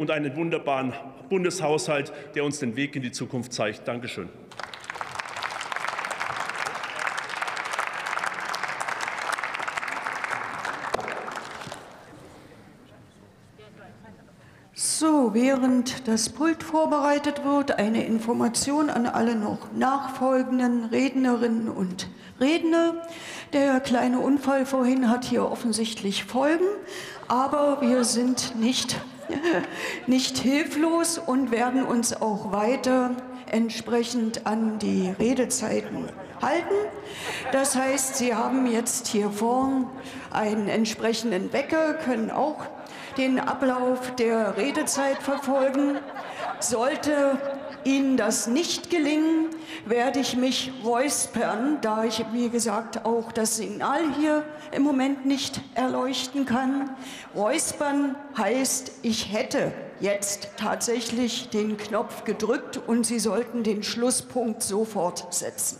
und einen wunderbaren Bundeshaushalt, der uns den Weg in die Zukunft zeigt. Dankeschön. So, während das Pult vorbereitet wird, eine Information an alle noch nachfolgenden Rednerinnen und Redner. Der kleine Unfall vorhin hat hier offensichtlich Folgen, aber wir sind nicht, nicht hilflos und werden uns auch weiter entsprechend an die Redezeiten halten. Das heißt, Sie haben jetzt hier vorn einen entsprechenden Wecker, können auch den Ablauf der Redezeit verfolgen. Sollte Ihnen das nicht gelingen, werde ich mich räuspern, da ich, wie gesagt, auch das Signal hier im Moment nicht erleuchten kann. Räuspern heißt, ich hätte jetzt tatsächlich den Knopf gedrückt und Sie sollten den Schlusspunkt sofort setzen.